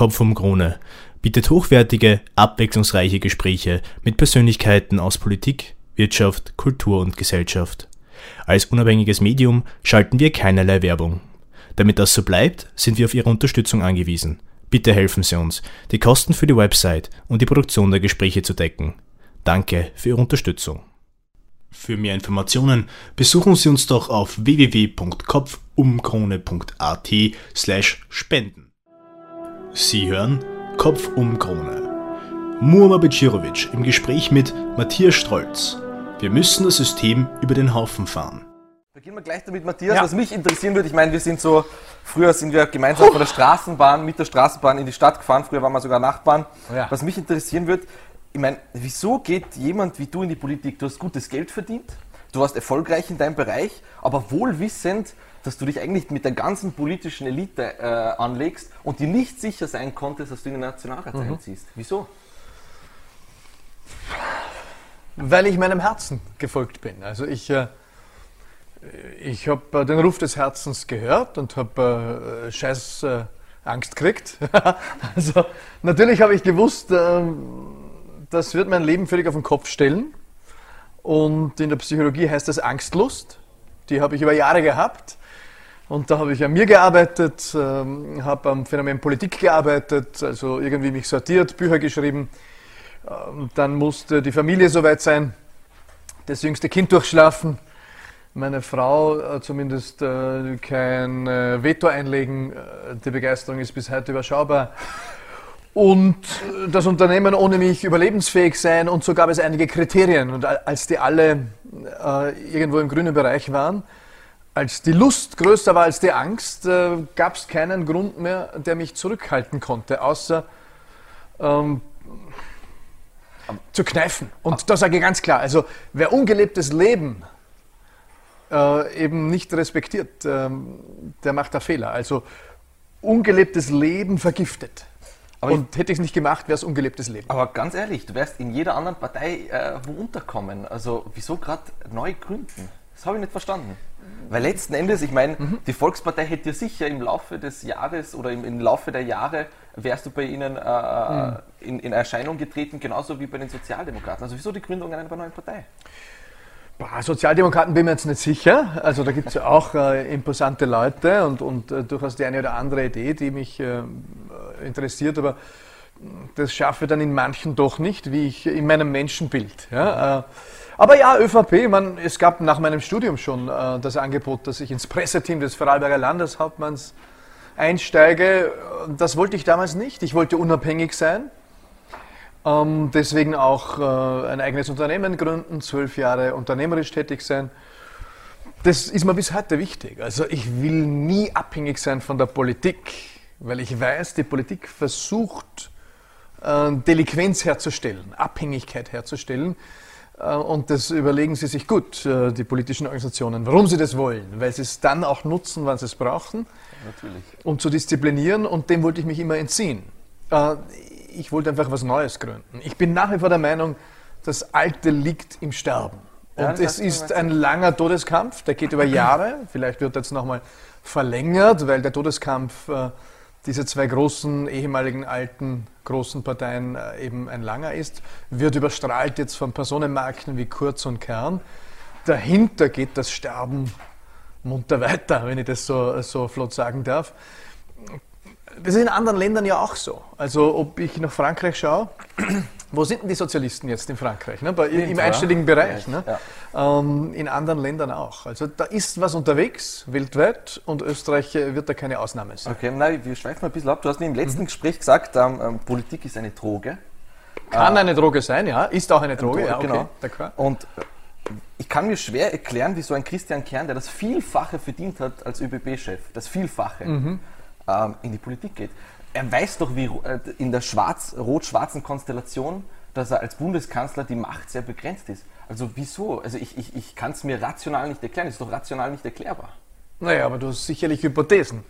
Kopf um Krone bietet hochwertige, abwechslungsreiche Gespräche mit Persönlichkeiten aus Politik, Wirtschaft, Kultur und Gesellschaft. Als unabhängiges Medium schalten wir keinerlei Werbung. Damit das so bleibt, sind wir auf Ihre Unterstützung angewiesen. Bitte helfen Sie uns, die Kosten für die Website und die Produktion der Gespräche zu decken. Danke für Ihre Unterstützung. Für mehr Informationen besuchen Sie uns doch auf www.kopfumkrone.at slash spenden. Sie hören Kopf um Krone. Muammar Becirovic im Gespräch mit Matthias Strolz. Wir müssen das System über den Haufen fahren. Beginnen wir gleich damit, Matthias. Ja. Was mich interessieren würde, ich meine, wir sind so, früher sind wir gemeinsam von der Straßenbahn, mit der Straßenbahn in die Stadt gefahren, früher waren wir sogar Nachbarn. Ja. Was mich interessieren würde, ich meine, wieso geht jemand wie du in die Politik? Du hast gutes Geld verdient, du warst erfolgreich in deinem Bereich, aber wohl wissend, dass du dich eigentlich mit der ganzen politischen Elite äh, anlegst und dir nicht sicher sein konntest, dass du in den Nationalrat mhm. einziehst. Wieso? Weil ich meinem Herzen gefolgt bin. Also ich, äh, ich habe äh, den Ruf des Herzens gehört und habe äh, scheiß äh, Angst gekriegt. also natürlich habe ich gewusst, ähm, das wird mein Leben völlig auf den Kopf stellen. Und in der Psychologie heißt das Angstlust. Die habe ich über Jahre gehabt. Und da habe ich an mir gearbeitet, ähm, habe am Phänomen Politik gearbeitet, also irgendwie mich sortiert, Bücher geschrieben. Ähm, dann musste die Familie soweit sein, das jüngste Kind durchschlafen, meine Frau äh, zumindest äh, kein äh, Veto einlegen. Äh, die Begeisterung ist bis heute überschaubar und das Unternehmen ohne mich überlebensfähig sein und so gab es einige Kriterien. Und als die alle äh, irgendwo im grünen Bereich waren, als die Lust größer war als die Angst, äh, gab es keinen Grund mehr, der mich zurückhalten konnte, außer ähm, zu kneifen. Und da sage ich ganz klar, also wer ungelebtes Leben äh, eben nicht respektiert, ähm, der macht da Fehler. Also ungelebtes Leben vergiftet. Aber und ich, hätte ich es nicht gemacht, wäre es ungelebtes Leben. Aber ganz ehrlich, du wärst in jeder anderen Partei äh, wo unterkommen. Also wieso gerade neu gründen? Das habe ich nicht verstanden. Weil letzten Endes, ich meine, mhm. die Volkspartei hätte dir sicher im Laufe des Jahres oder im, im Laufe der Jahre wärst du bei ihnen äh, mhm. in, in, Erscheinung getreten, genauso wie bei den Sozialdemokraten. Also wieso die Gründung einer neuen Partei? Boah, Sozialdemokraten bin ich mir jetzt nicht sicher. Also da gibt es ja auch äh, imposante Leute und, und äh, durchaus die eine oder andere Idee, die mich äh, interessiert, aber das schaffe ich dann in manchen doch nicht, wie ich in meinem Menschenbild. Ja? Äh, aber ja, ÖVP, man, es gab nach meinem Studium schon äh, das Angebot, dass ich ins Presseteam des Vorarlberger Landeshauptmanns einsteige. Das wollte ich damals nicht. Ich wollte unabhängig sein. Ähm, deswegen auch äh, ein eigenes Unternehmen gründen, zwölf Jahre unternehmerisch tätig sein. Das ist mir bis heute wichtig. Also ich will nie abhängig sein von der Politik, weil ich weiß, die Politik versucht, äh, Delinquenz herzustellen, Abhängigkeit herzustellen. Äh, und das überlegen sie sich gut, äh, die politischen Organisationen, warum sie das wollen, weil sie es dann auch nutzen, wann sie es brauchen, Natürlich. um zu disziplinieren. Und dem wollte ich mich immer entziehen. Äh, ich wollte einfach was Neues gründen. Ich bin nach wie vor der Meinung, das Alte liegt im Sterben. Und ja, es ist ein langer Todeskampf, der geht über Jahre. Vielleicht wird jetzt nochmal verlängert, weil der Todeskampf dieser zwei großen, ehemaligen alten, großen Parteien äh, eben ein langer ist. Wird überstrahlt jetzt von Personenmarken wie Kurz und Kern. Dahinter geht das Sterben munter weiter, wenn ich das so, so flott sagen darf. Das ist in anderen Ländern ja auch so. Also ob ich nach Frankreich schaue, wo sind denn die Sozialisten jetzt in Frankreich? Ne? Bei, Im einstelligen Bereich. Ne? Ja. Ähm, in anderen Ländern auch. Also da ist was unterwegs, weltweit, und Österreich äh, wird da keine Ausnahme sein. Okay, nein, wir schweifen mal ein bisschen ab. Du hast im letzten mhm. Gespräch gesagt, ähm, ähm, Politik ist eine Droge. Kann äh, eine Droge sein, ja. Ist auch eine Droge, Droge ja, okay. genau. Und ich kann mir schwer erklären, wie so ein Christian Kern, der das Vielfache verdient hat als ÖBB-Chef, das Vielfache, mhm ähm, in die Politik geht. Er weiß doch, wie äh, in der schwarz, rot-schwarzen Konstellation, dass er als Bundeskanzler die Macht sehr begrenzt ist. Also wieso? Also ich, ich, ich kann es mir rational nicht erklären. Das ist doch rational nicht erklärbar. Naja, aber du hast sicherlich Hypothesen.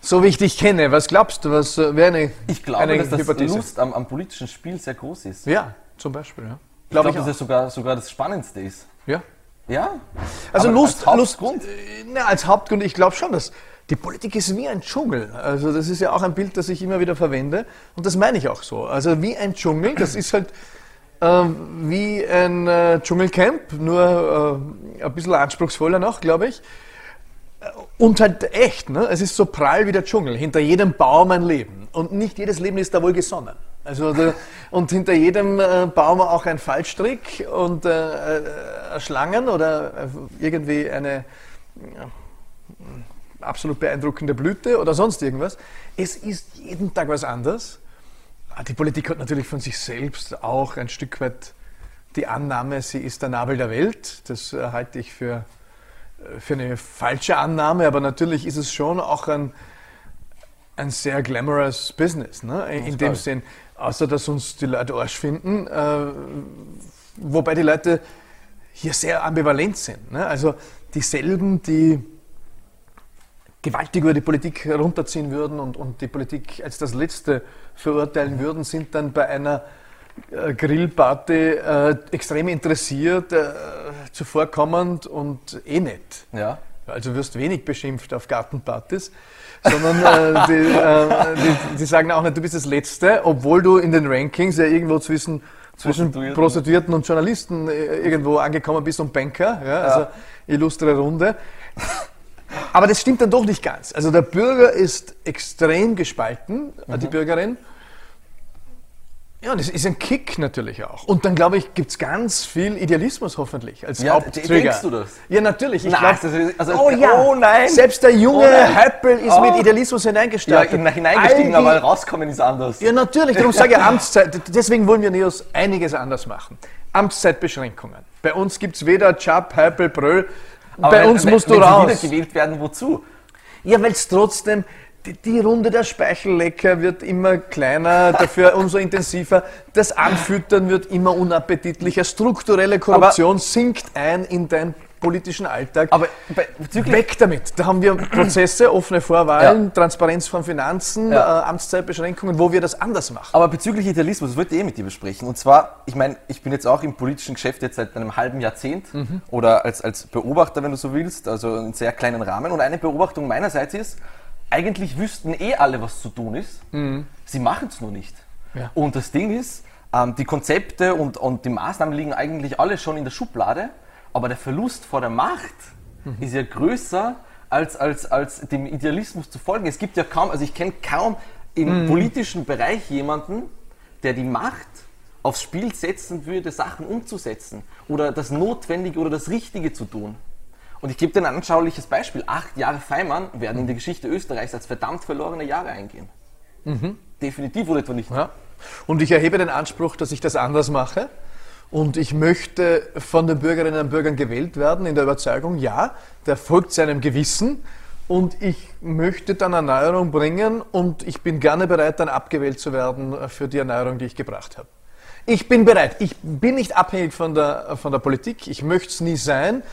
So wie ich dich kenne, was glaubst du, was äh, wäre eine Ich glaube, eine dass das Hypothese? Lust am, am, politischen Spiel sehr groß ist. Ja, zum Beispiel, ja. Ich glaube, glaub, dass es sogar, sogar das Spannendste ist. Ja. Ja? Also Lust, als Hauptgrund? Lust, äh, na, als Hauptgrund, ich glaube schon, dass die Politik ist wie ein Dschungel. Also das ist ja auch ein Bild, das ich immer wieder verwende. Und das meine ich auch so. Also wie ein Dschungel, das ist halt äh, wie ein äh, Dschungelcamp, nur äh, ein bisschen anspruchsvoller noch, glaube ich. Und halt echt, ne? es ist so prall wie der Dschungel. Hinter jedem Baum ein Leben. Und nicht jedes Leben ist da wohl gesonnen. Also, und hinter jedem äh, Baum auch ein Fallstrick und äh, äh, Schlangen oder äh, irgendwie eine absolut beeindruckende Blüte oder sonst irgendwas. Es ist jeden Tag was anderes. Ah, die Politik hat natürlich von sich selbst auch ein Stück weit die Annahme, sie ist der Nabel der Welt. Das äh, halte ich für, äh, für eine falsche Annahme, aber natürlich ist es schon auch ein, ein sehr glamorous Business. Ne? In, in dem Sinn, außer dass uns die Leute Arsch finden, äh, wobei die Leute hier sehr ambivalent sind. Ne? Also dieselben, die gewaltig über die Politik herunterziehen würden und, und die Politik als das Letzte verurteilen würden, sind dann bei einer äh, Grillparty äh, extrem interessiert, äh, zuvorkommend und eh nett. Ja. Also wirst wenig beschimpft auf Gartenpartys, sondern äh, die, äh, die, die, sagen auch nicht, du bist das Letzte, obwohl du in den Rankings ja irgendwo zwischen, zwischen Prostituierten. Prostituierten und Journalisten äh, irgendwo angekommen bist und Banker, ja, also ja. illustre Runde. Aber das stimmt dann doch nicht ganz. Also der Bürger ist extrem gespalten, mhm. die Bürgerin. Ja, das ist ein Kick natürlich auch. Und dann, glaube ich, gibt es ganz viel Idealismus hoffentlich als ja, Hauptträger. Denkst du das? Ja, natürlich. Ich nein, glaub, also, oh, ja. oh nein. Selbst der junge oh Höppel ist oh. mit Idealismus hineingestartet. Ja, hineingestiegen, die, aber rauskommen ist anders. Ja, natürlich. Darum sage ich Amtszeit. Deswegen wollen wir Neos einiges anders machen. Amtszeitbeschränkungen. Bei uns gibt es weder Chap, Höppel, Bröll, aber Bei wenn, uns musst wenn, du wenn raus. Wenn wiedergewählt werden, wozu? Ja, weil es trotzdem, die, die, Runde der Speichellecker wird immer kleiner, dafür umso intensiver. Das Anfüttern wird immer unappetitlicher. Strukturelle Korruption Aber sinkt ein in dein politischen Alltag. Aber weg damit. Da haben wir Prozesse, offene Vorwahlen, ja. Transparenz von Finanzen, ja. äh, Amtszeitbeschränkungen, wo wir das anders machen. Aber bezüglich Idealismus, das wollte ich eh mit dir besprechen. Und zwar, ich meine, ich bin jetzt auch im politischen Geschäft jetzt seit einem halben Jahrzehnt mhm. oder als, als Beobachter, wenn du so willst, also in sehr kleinen Rahmen. Und eine Beobachtung meinerseits ist, eigentlich wüssten eh alle, was zu tun ist. Mhm. Sie machen es nur nicht. Ja. Und das Ding ist, ähm, die Konzepte und, und die Maßnahmen liegen eigentlich alle schon in der Schublade. Aber der Verlust vor der Macht mhm. ist ja größer, als, als, als dem Idealismus zu folgen. Es gibt ja kaum, also ich kenne kaum im mhm. politischen Bereich jemanden, der die Macht aufs Spiel setzen würde, Sachen umzusetzen oder das Notwendige oder das Richtige zu tun. Und ich gebe dir ein anschauliches Beispiel. Acht Jahre Feimann werden in die Geschichte Österreichs als verdammt verlorene Jahre eingehen. Mhm. Definitiv oder etwa nicht. Ja. Und ich erhebe den Anspruch, dass ich das anders mache. Und ich möchte von den Bürgerinnen und Bürgern gewählt werden in der Überzeugung, ja, der folgt seinem Gewissen und ich möchte dann Erneuerung bringen und ich bin gerne bereit, dann abgewählt zu werden für die Erneuerung, die ich gebracht habe. Ich bin bereit. Ich bin nicht abhängig von der, von der Politik. Ich möchte es nie sein.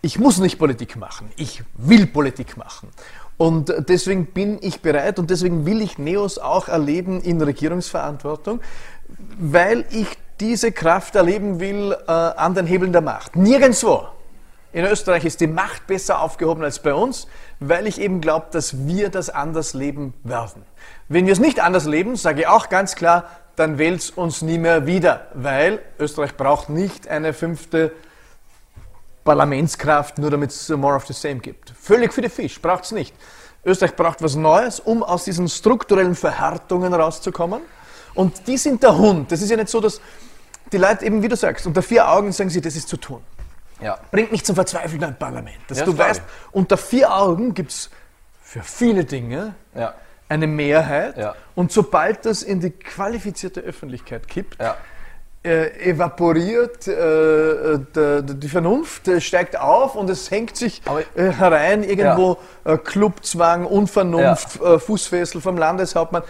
Ich muss nicht Politik machen. Ich will Politik machen. Und deswegen bin ich bereit und deswegen will ich Neos auch erleben in Regierungsverantwortung, weil ich diese Kraft erleben will äh, an den Hebeln der Macht. Nirgendwo in Österreich ist die Macht besser aufgehoben als bei uns, weil ich eben glaube, dass wir das anders leben werden. Wenn wir es nicht anders leben, sage ich auch ganz klar, dann wählt es uns nie mehr wieder, weil Österreich braucht nicht eine fünfte Parlamentskraft, nur damit es more of the same gibt. Völlig für die Fisch, braucht es nicht. Österreich braucht was Neues, um aus diesen strukturellen Verhärtungen rauszukommen. Und die sind der Hund. Das ist ja nicht so, dass die Leute eben, wie du sagst, unter vier Augen sagen sie, das ist zu tun. Ja. Bringt mich zum Verzweifeln ein Parlament. Dass ja, du weißt, unter vier Augen gibt es für viele Dinge ja. eine Mehrheit. Und sobald das in die qualifizierte Öffentlichkeit kippt, äh, evaporiert äh, äh die Vernunft, äh, steigt auf und es hängt sich äh, herein irgendwo ja. Äh, Clubzwang, Unvernunft, ja. Fußfessel vom Landeshauptmann,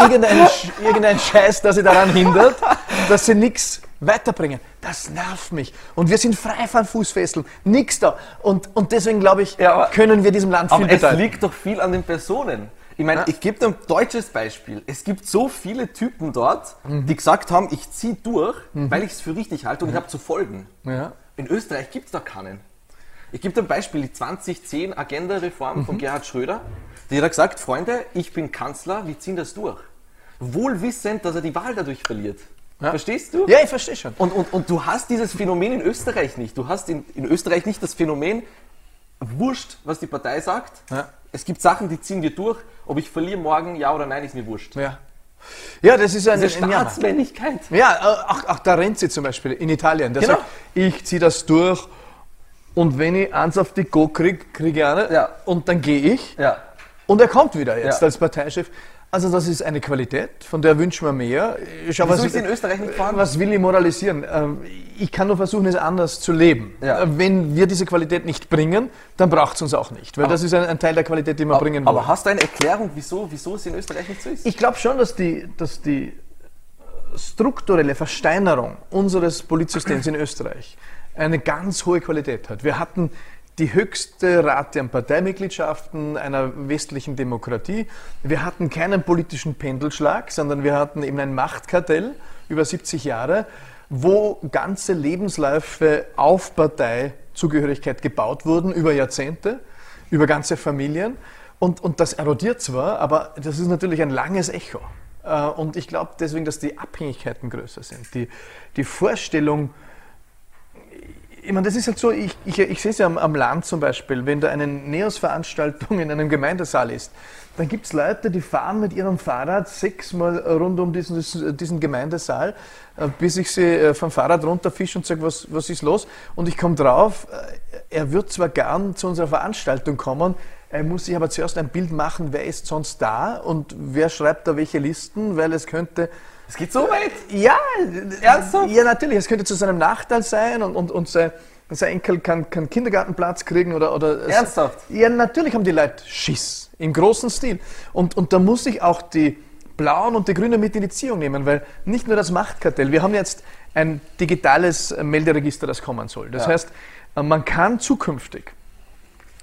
irgendein, irgendein Scheiß, der sie daran hindert, dass sie nichts weiterbringen. Das nervt mich. Und wir sind frei von Fußfesseln, nichts da. Und, und deswegen glaube ich, ja, können wir diesem Land viel bedeuten. Aber es liegt doch viel an den Personen. Ich meine, ja. ich gebe dir ein deutsches Beispiel. Es gibt so viele Typen dort, mhm. die gesagt haben, ich ziehe durch, mhm. weil ich es für richtig halte und mhm. ich habe zu folgen. Ja. In Österreich gibt es da keinen. Ich gebe dir ein Beispiel, die 2010 Agenda-Reform mhm. von Gerhard Schröder. Die hat gesagt, Freunde, ich bin Kanzler, wir ziehen das durch. Wohlwissend, dass er die Wahl dadurch verliert. Ja. Verstehst du? Ja, ich verstehe schon. Und, und, und du hast dieses Phänomen in Österreich nicht. Du hast in, in Österreich nicht das Phänomen, wurscht, was die Partei sagt. Ja. Es gibt Sachen, die ziehen wir durch. Ob ich verliere morgen, ja oder nein, ist mir wurscht. Ja. Ja, das ist eine, Diese Staatsmännlichkeit. Ja, auch, auch da rennt sie zum Beispiel in Italien. Der genau. sagt, ich ziehe das durch und wenn ich eins auf die Go kriege, kriege ich eine ja. und dann gehe ich. Ja. Und er kommt wieder jetzt ja. als Parteichef. Also das ist eine Qualität, von der wünschen wir mehr. Schau, was, ist in Österreich nicht vorhanden? Was will ich moralisieren? Ähm, ich kann nur versuchen, es anders zu leben. Ja. Äh, wenn wir diese Qualität nicht bringen, dann braucht es uns auch nicht, weil aber, das ist ein, ein, Teil der Qualität, die wir aber, bringen wollen. Aber hast du eine Erklärung, wieso, wieso es in Österreich nicht so ist? Ich glaube schon, dass die, dass die strukturelle Versteinerung unseres Politsystems in Österreich eine ganz hohe Qualität hat. Wir hatten die höchste Rate an Parteimitgliedschaften einer westlichen Demokratie. Wir hatten keinen politischen Pendelschlag, sondern wir hatten eben ein Machtkartell über 70 Jahre, wo ganze Lebensläufe auf Parteizugehörigkeit gebaut wurden über Jahrzehnte, über ganze Familien. Und, und das erodiert zwar, aber das ist natürlich ein langes Echo. Äh, und ich glaube deswegen, dass die Abhängigkeiten größer sind. Die, die Vorstellung, ich meine, das ist halt so, ich, ich, ich sehe es ja am, am, Land zum Beispiel, wenn da eine Neos-Veranstaltung in einem Gemeindesaal ist, dann gibt es Leute, die fahren mit ihrem Fahrrad sechsmal rund um diesen, diesen Gemeindesaal, äh, bis ich sie äh, vom Fahrrad runterfische und sage, was, was ist los? Und ich komme drauf, äh, er wird zwar gern zu unserer Veranstaltung kommen, er muss sich aber zuerst ein Bild machen, wer ist sonst da und wer schreibt da welche Listen, weil es könnte es geht so weit? Ja, ernsthaft? Ja, natürlich. Es könnte zu seinem Nachteil sein und, und, und sein, sein Enkel kann, kann Kindergartenplatz kriegen oder. oder ernsthaft? ja, natürlich haben die Leute Schiss. Im großen Stil. Und, und da muss ich auch die Blauen und die Grünen mit in die Ziehung nehmen, weil nicht nur das Machtkartell, wir haben jetzt ein digitales Melderegister, das kommen soll. Das ja. heißt, man kann zukünftig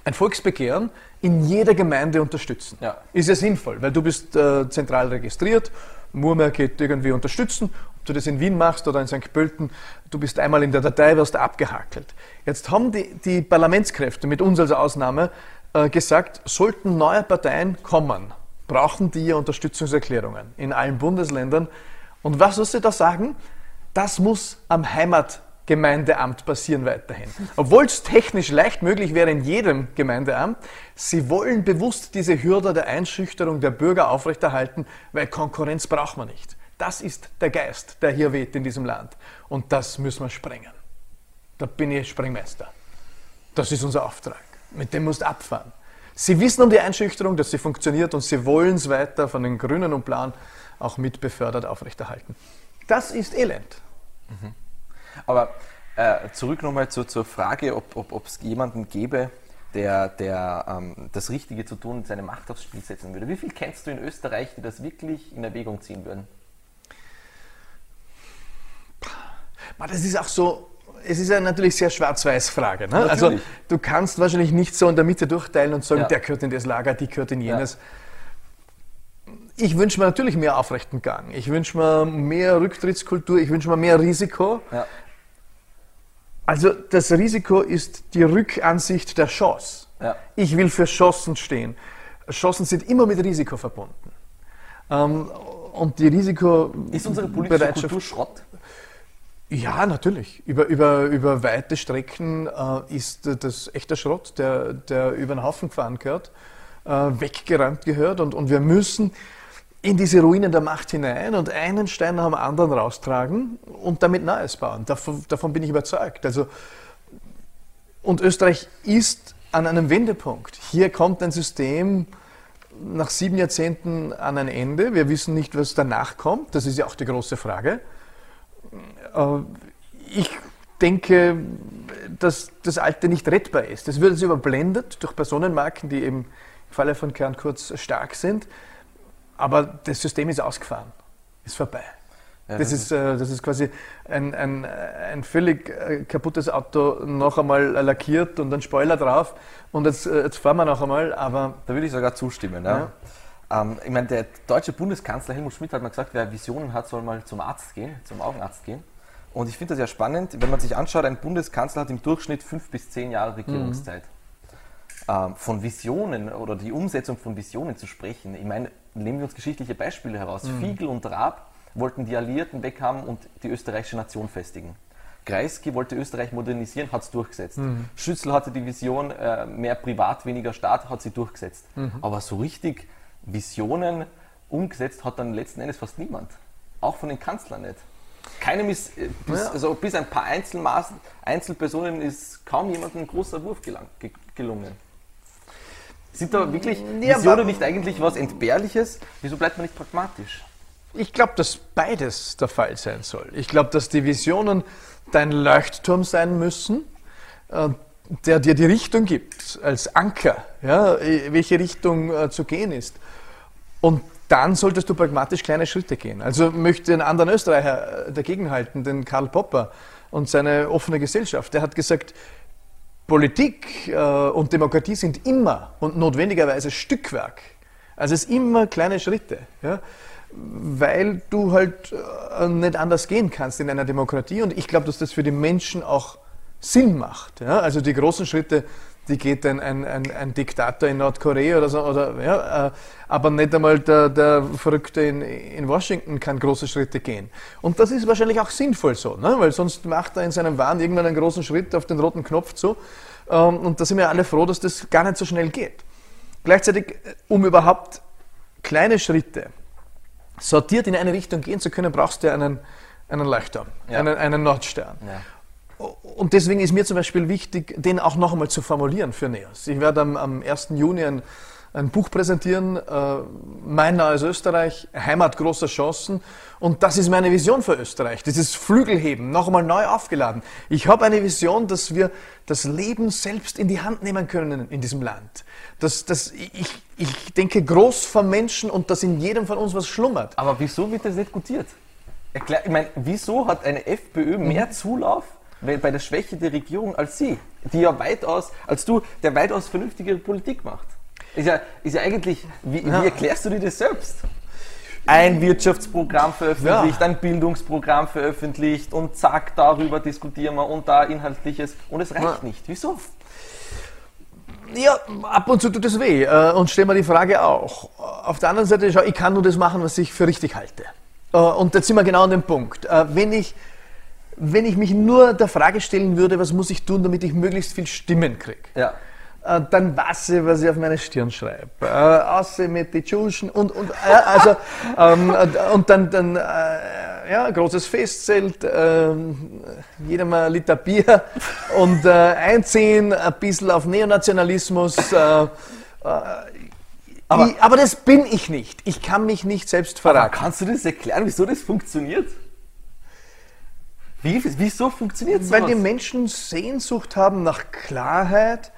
ein Volksbegehren in jeder Gemeinde unterstützen. Ja. Ist ja sinnvoll, weil du bist äh, zentral registriert Murmer geht irgendwie unterstützen, ob du das in Wien machst oder in St. Pölten, du bist einmal in der Datei, wirst abgehackelt. Jetzt haben die, die Parlamentskräfte mit uns als Ausnahme äh, gesagt, sollten neue Parteien kommen, brauchen die ja Unterstützungserklärungen in allen Bundesländern. Und was soll sie da sagen? Das muss am Heimat Gemeindeamt passieren weiterhin. Obwohl es technisch leicht möglich wäre in jedem Gemeindeamt, sie wollen bewusst diese Hürde der Einschüchterung der Bürger aufrechterhalten, weil Konkurrenz braucht man nicht. Das ist der Geist, der hier weht in diesem Land. Und das müssen wir sprengen. Da bin ich Sprengmeister. Das ist unser Auftrag. Mit dem musst du abfahren. Sie wissen um die Einschüchterung, dass sie funktioniert und sie wollen es weiter von den Grünen und Plan auch mit befördert aufrechterhalten. Das ist Elend. Mhm. Aber äh, zurück nochmal zu, zur Frage, ob es jemanden gäbe, der, der ähm, das Richtige zu tun, seine Macht aufs Spiel setzen würde. Wie viel kennst du in Österreich, die das wirklich in Erwägung ziehen würden? Das ist auch so, es ist ja natürlich sehr schwarz-weiß Frage. Ne? Also du kannst wahrscheinlich nicht so in der Mitte durchteilen und sagen, ja. der gehört in das Lager, die gehört in jenes. Ja. Ich wünsche mir natürlich mehr aufrechten Gang. Ich wünsche mir mehr Rücktrittskultur. Ich wünsche mir mehr Risiko. Ja. Also das Risiko ist die Rückansicht der Chance. Ja. Ich will für Chancen stehen. Chancen sind immer mit Risiko verbunden. Ähm, und die Risiko. Ist unsere politische Kultur Schrott? Ja, natürlich. Über, über, über weite Strecken äh, ist das echter Schrott, der, der über den Haufen gefahren gehört, äh, weggeräumt gehört. Und, und wir müssen in diese Ruinen der Macht hinein und einen Stein nach dem anderen raustragen und damit Neues bauen. Davon, davon bin ich überzeugt. Also, und Österreich ist an einem Wendepunkt. Hier kommt ein System nach sieben Jahrzehnten an ein Ende. Wir wissen nicht, was danach kommt. Das ist ja auch die große Frage. Ich denke, dass das Alte nicht rettbar ist. Das wird überblendet durch Personenmarken, die eben im Falle von Kern Kurz stark sind. Aber das System ist ausgefahren, ist vorbei. Ja, das, das, ist, äh, das ist quasi ein, ein, ein völlig äh, kaputtes Auto noch einmal lackiert und ein Spoiler drauf und jetzt, äh, jetzt fahren wir noch einmal, aber... Da würde ich sogar zustimmen. Ja. ja. Ähm, ich meine, der deutsche Bundeskanzler Helmut Schmidt hat mal gesagt, wer Visionen hat, soll mal zum Arzt gehen, zum Augenarzt gehen. Und ich finde das ja spannend, wenn man sich anschaut, ein Bundeskanzler hat im Durchschnitt fünf bis zehn Jahre Regierungszeit. Mhm. Ähm, von Visionen oder die Umsetzung von Visionen zu sprechen. Ich meine, nehmen wir uns geschichtliche Beispiele heraus. Mhm. Fiegel und Raab wollten die Alliierten weghaben und die österreichische Nation festigen. Kreisky wollte Österreich modernisieren, hat es durchgesetzt. Mhm. Schüssel hatte die Vision, äh, mehr Privat, weniger Staat, hat sie durchgesetzt. Mhm. Aber so richtig Visionen umgesetzt hat dann letzten Endes fast niemand. Auch von den Kanzlern nicht. Keinem ist, äh, bis, also bis ein paar Einzelmaßen, Einzelpersonen ist kaum jemandem ein großer Wurf gelang, ge gelungen. Sind da wirklich ja, Visionen nicht eigentlich was Entbehrliches? Wieso bleibt man nicht pragmatisch? Ich glaube, dass beides der Fall sein soll. Ich glaube, dass die Visionen dein Leuchtturm sein müssen, äh, der dir die Richtung gibt, als Anker, ja, welche Richtung äh, zu gehen ist. Und dann solltest du pragmatisch kleine Schritte gehen. Also möchte einen anderen Österreicher äh, dagegenhalten, den Karl Popper und seine offene Gesellschaft. Der hat gesagt, Politik und Demokratie sind immer und notwendigerweise Stückwerk. Also es sind immer kleine Schritte. Ja weil du halt äh, nicht anders gehen kannst in einer Demokratie. Und ich glaube, dass das für die Menschen auch Sinn macht. Ja? Also die großen Schritte, die geht ein, ein, ein, ein Diktator in Nordkorea oder so, oder, ja, äh, aber nicht einmal der, der Verrückte in, in Washington kann große Schritte gehen. Und das ist wahrscheinlich auch sinnvoll so, ne? weil sonst macht er in seinem Wahn irgendwann einen großen Schritt auf den roten Knopf zu. Ähm, und da sind wir alle froh, dass das gar nicht so schnell geht. Gleichzeitig, um überhaupt kleine Schritte sortiert in eine Richtung gehen zu können, brauchst du einen, einen Leuchtturm, ja. einen, einen Nordstern. Ja. Und deswegen ist mir zum Beispiel wichtig, den auch noch einmal zu formulieren für NEOS. Ich werde am, am 1. Juni ein, ein Buch präsentieren, äh, Mein neues Österreich, Heimat großer Chancen. Und das ist meine Vision für Österreich, dieses Flügelheben, noch einmal neu aufgeladen. Ich habe eine Vision, dass wir das Leben selbst in die Hand nehmen können in diesem Land. Dass, dass ich, ich denke groß vom Menschen und dass in jedem von uns was schlummert. Aber wieso wird das nicht gutiert? Ich meine, wieso hat eine FPÖ mehr mhm. Zulauf bei der Schwäche der Regierung als Sie, die ja weitaus, als du, der weitaus vernünftigere Politik macht? Ist ja, ist ja eigentlich, wie, ja. wie erklärst du dir das selbst? Ein Wirtschaftsprogramm veröffentlicht, ja. ein Bildungsprogramm veröffentlicht und zack, darüber diskutieren wir und da Inhaltliches und es reicht ja. nicht. Wieso? Ja, ab und zu tut es weh äh, und stellen wir die Frage auch. Auf der anderen Seite, schau, ich kann nur das machen, was ich für richtig halte. Äh, und jetzt sind wir genau an dem Punkt. Äh, wenn ich, wenn ich mich nur der Frage stellen würde, was muss ich tun, damit ich möglichst viel Stimmen kriege, ja. dann weiß ich, was ich auf meine Stirn schreibe. Äh, außer mit den Tschuschen und, und, äh, also, ähm, und dann, dann ja, großes Festzelt, äh, jeder mal ein Liter Bier und äh, einziehen, ein bisschen auf Neonationalismus. Äh, äh, aber, ich, aber, das bin ich nicht. Ich kann mich nicht selbst verraten. kannst du das erklären, wieso das funktioniert? Wie, wieso funktioniert sowas? Weil die Menschen Sehnsucht haben nach Klarheit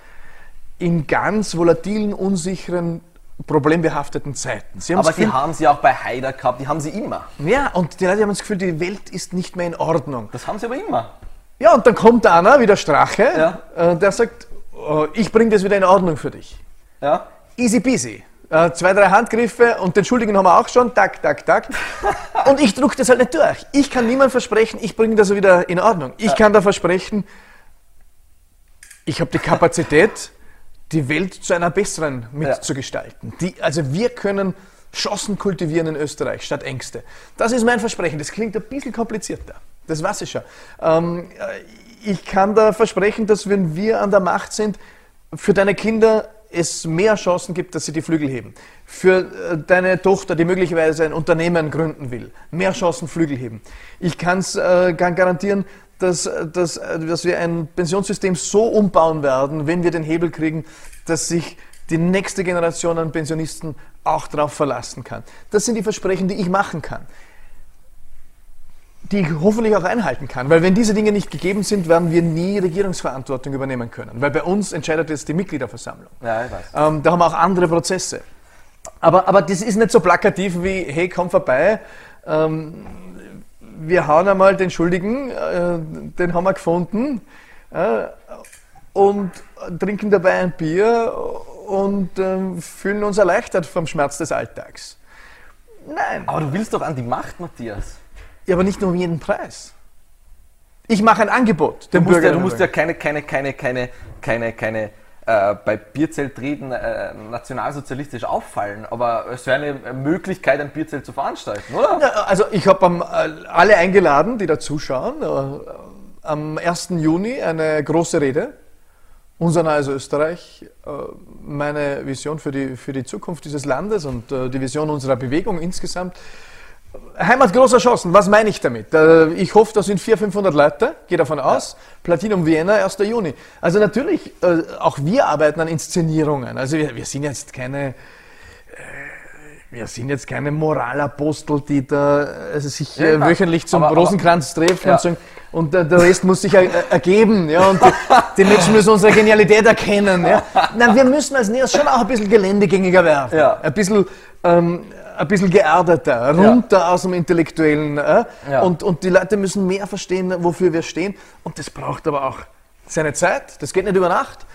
in ganz volatilen, unsicheren problembehafteten Zeiten. Sie Aber die haben sie auch bei Haider gehabt, die haben sie immer. Ja, und die Leute haben das Gefühl, die Welt ist nicht mehr in Ordnung. Das haben sie aber immer. Ja, und dann kommt einer, wie der Strache, ja. äh, der sagt, oh, ich bringe das wieder in Ordnung für dich. Ja. Easy peasy. Äh, zwei, drei Handgriffe und den Schuldigen haben wir auch schon, tak, tak, tak. und ich drucke das halt nicht durch. Ich kann niemand versprechen, ich bringe das wieder in Ordnung. Ich kann da versprechen, ich habe die Kapazität, die Welt zu einer besseren mitzugestalten. Die, also wir können Chancen kultivieren in Österreich statt Ängste. Das ist mein Versprechen. Das klingt ein bisschen komplizierter. Das weiß ich schon. Ähm, ich kann da versprechen, dass wenn wir an der Macht sind, für deine Kinder es mehr Chancen gibt, dass sie die Flügel heben. Für äh, deine Tochter, die möglicherweise ein Unternehmen gründen will, mehr Chancen Flügel heben. Ich kann's, äh, kann garantieren, dass, dass, dass wir ein Pensionssystem so umbauen werden, wenn wir den Hebel kriegen, dass sich die nächste Generation an Pensionisten auch darauf verlassen kann. Das sind die Versprechen, die ich machen kann, die ich hoffentlich auch einhalten kann. Weil wenn diese Dinge nicht gegeben sind, werden wir nie Regierungsverantwortung übernehmen können. Weil bei uns entscheidet jetzt die Mitgliederversammlung. Ja, ich weiß. Ähm, da haben wir auch andere Prozesse. Aber, aber das ist nicht so plakativ wie, hey, komm vorbei. Ähm, wir hauen einmal den Schuldigen, äh, den haben wir gefunden äh, und trinken dabei ein Bier und äh, fühlen uns erleichtert vom Schmerz des Alltags. Nein. Aber du willst doch an die Macht, Matthias. Ja, aber nicht nur um jeden Preis. Ich mache ein Angebot. Du musst, ja, du musst ja keine, keine, keine, keine, keine, keine äh, bei Bierzeltreden äh, nationalsozialistisch auffallen, aber es wäre eine Möglichkeit, ein Bierzelt zu veranstalten, oder? Ja, also ich habe äh, alle eingeladen, die da zuschauen. Äh, am 1. Juni eine große Rede. Unser neues Österreich, äh, meine Vision für die, für die Zukunft dieses Landes und äh, die Vision unserer Bewegung insgesamt. Heimat großer Chancen, was meine ich damit? Äh, ich hoffe, das sind 400, 500 Leute, gehe davon aus. Ja. Platinum Vienna, 1. Juni. Also natürlich, äh, auch wir arbeiten an Inszenierungen. Also wir, wir sind jetzt keine, äh, wir sind jetzt keine Moralapostel, die da also sich ja, wöchentlich zum aber, Rosenkranz treffen ja. und sagen, und der, der, Rest muss sich ergeben. Ja, und die, die, Menschen müssen unsere Genialität erkennen. Ja. Nein, wir müssen als Neos schon auch ein bisschen geländegängiger werden. Ja. Ein bisschen ähm, ein bisschen geerdeter, runter ja. aus dem Intellektuellen. Äh? Ja. Und, und die Leute müssen mehr verstehen, wofür wir stehen. Und das braucht aber auch seine Zeit. Das geht nicht über Nacht.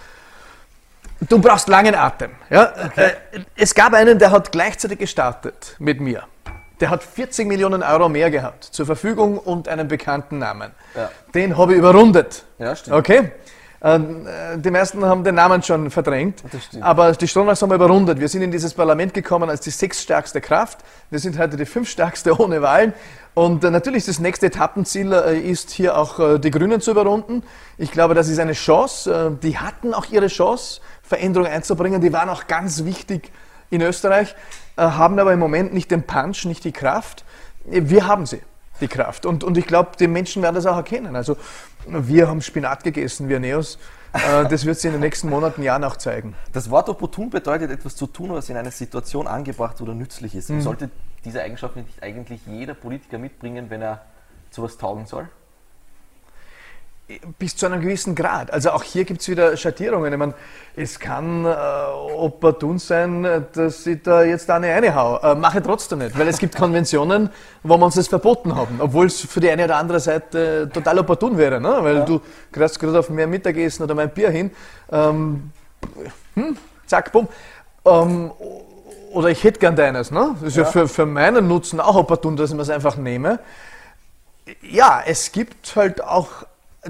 Du brauchst langen Atem. Ja? Okay. Äh, es gab einen, der hat gleichzeitig gestartet mit mir. Der hat 40 Millionen Euro mehr gehabt zur Verfügung und einen bekannten Namen. Ja. Den habe ich überrundet. Ja, stimmt. Okay? Ähm, äh, die meisten haben den Namen schon verdrängt, aber die Stronachs haben wir überrundet. Wir sind in dieses Parlament gekommen als die sechststärkste Kraft. Wir sind heute die fünfstärkste ohne Wahlen. Und äh, natürlich das nächste Etappenziel äh, ist hier auch die Grünen zu überrunden. Ich glaube, das ist eine Chance. Die hatten auch ihre Chance, Veränderungen einzubringen. Die waren auch ganz wichtig in Österreich, haben aber im Moment nicht den Punch, nicht die Kraft. Wir haben sie die Kraft. Und, und ich glaube, die Menschen werden das auch erkennen. Also wir haben Spinat gegessen, wir Neos. Äh, das wird sich in den nächsten Monaten, Jahren auch zeigen. Das Wort opportun bedeutet etwas zu tun, was in einer Situation angebracht oder nützlich ist. Mhm. Sollte diese Eigenschaft nicht eigentlich jeder Politiker mitbringen, wenn er zu was taugen soll? Bis zu einem gewissen Grad. Also auch hier gibt es wieder Schattierungen. Ich meine, es kann äh, opportun sein, dass ich da jetzt eine eine hau. Äh, mache trotzdem nicht, weil es gibt Konventionen, wo wir uns das verboten haben, obwohl es für die eine oder andere Seite äh, total opportun wäre, ne? weil ja. du kriegst gerade auf mehr Mittagessen oder mein Bier hin, ähm, hm, zack, bumm. Ähm, oder ich hätte gern deines. Ne? Das ist ja, ja für, für meinen Nutzen auch opportun, dass ich mir es einfach nehme. Ja, es gibt halt auch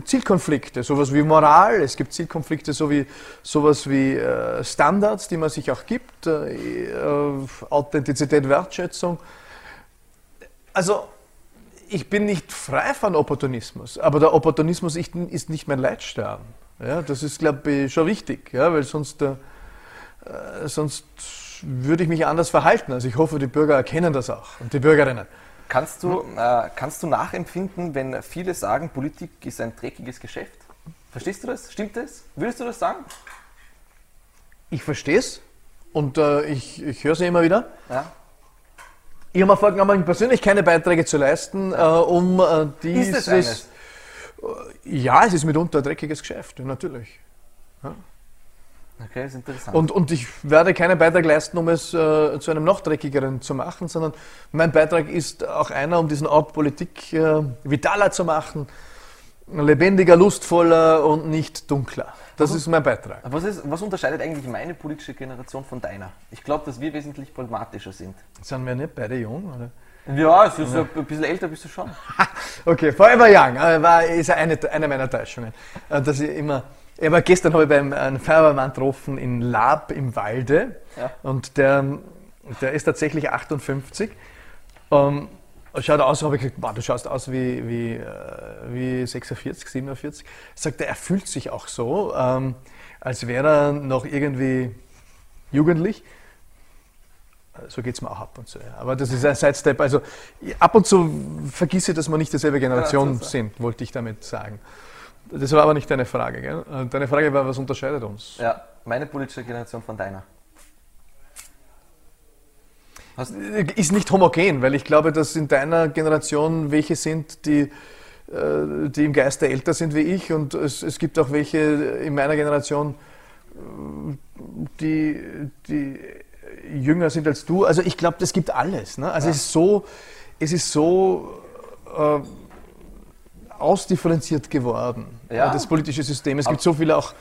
Zielkonflikte, sowas wie Moral, es gibt Zielkonflikte, so wie, sowas wie äh, Standards, die man sich auch gibt, äh, äh, Authentizität, Wertschätzung. Also ich bin nicht frei von Opportunismus, aber der Opportunismus ist nicht mein Leitstern. Ja, das ist, glaube ich, schon wichtig, ja, weil sonst, äh, sonst würde ich mich anders verhalten. Also ich hoffe, die Bürger erkennen das auch und die Bürgerinnen. Kannst du, äh, kannst du nachempfinden, wenn viele sagen, Politik ist ein dreckiges Geschäft? Verstehst du das? Stimmt das? Würdest du das sagen? Ich verstehe es und äh, ich, ich höre es immer wieder. Ja. Ich habe mir vorgenommen, persönlich keine Beiträge zu leisten, äh, um äh, dieses. Ist es äh, ja, es ist mitunter ein dreckiges Geschäft, natürlich. Ja. Okay, ist interessant. Und, und ich werde keinen Beitrag leisten, um es äh, zu einem noch dreckigeren zu machen, sondern mein Beitrag ist auch einer, um diesen Ort Politik äh, vitaler zu machen, lebendiger, lustvoller und nicht dunkler. Das was, ist mein Beitrag. Was, ist, was unterscheidet eigentlich meine politische Generation von deiner? Ich glaube, dass wir wesentlich pragmatischer sind. Sind wir nicht beide jung? Oder? Ja, also ja. ein bisschen älter bist du schon. okay, Forever Young äh, war, ist eine, eine meiner Täuschungen, äh, dass ich immer aber gestern habe ich beim einen Feuerwehrmann getroffen in Lab im Walde ja. und der, der ist tatsächlich 58. Um, ähm, schaut aus, habe ich gesagt, wow, du schaust aus wie, wie, äh, wie 46, 47. Sagt er, er fühlt sich auch so, ähm, als wäre er noch irgendwie jugendlich. So geht es mir auch ab und zu. Ja. Aber das ist ein Sidestep. Also ab und zu vergisse, dass wir nicht dieselbe Generation ja, sind, wollte ich damit sagen. Das war aber nicht deine Frage, gell? Äh, deine Frage war, was unterscheidet uns? Ja, meine politische Generation von deiner. Hast ist nicht homogen, weil ich glaube, dass in deiner Generation welche sind, die, äh, die im Geiste älter sind wie ich und es, es gibt auch welche in meiner Generation, äh, die, die jünger sind als du. Also ich glaube, es gibt alles. Ne? Also ja. es ist so, es ist so äh, ausdifferenziert geworden, ja. das politische System. Es gibt so viele auch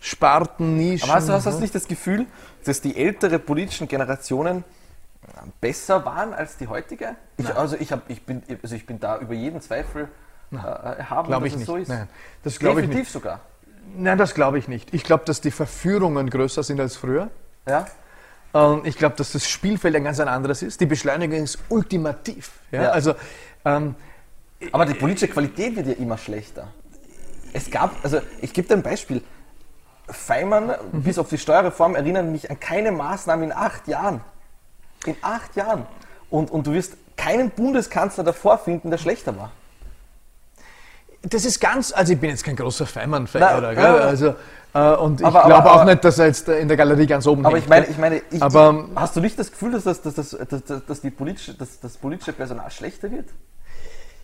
Sparten, Nischen. Aber hast du, hast du nicht das Gefühl, dass die älteren politischen Generationen besser waren als die heutige? Ich, also, ich hab, ich bin, also ich bin da über jeden Zweifel äh, haben, glaube ich nicht. so ist? Nein, das glaube ich Definitiv nicht. sogar. Nein, das glaube ich nicht. Ich glaube, dass die Verführungen größer sind als früher. Ja? Ähm, ich glaube, dass das Spielfeld ein ganz ein anderes ist. Die Beschleunigung ist ultimativ. Ja? Ja. Also, ähm, Aber die politische Qualität wird ja immer schlechter. Es gab, also ich gebe dir ein Beispiel. Feimann, bis auf die Steuerreform, erinnern mich an keine Maßnahmen in acht Jahren. In acht Jahren. Und, und du wirst keinen Bundeskanzler davor finden, der schlechter war. das ist ganz, also ich bin jetzt kein großer gell? ja. also, äh, und ich Aber- glaube aber- auch nicht, dass er jetzt in der Galerie ganz oben Aber hängt, ich meine, ich meine, ich, Aber- hast du nicht das Gefühl, dass das, dass das, dass, dass, dass die politische, dass das politische Personal schlechter wird?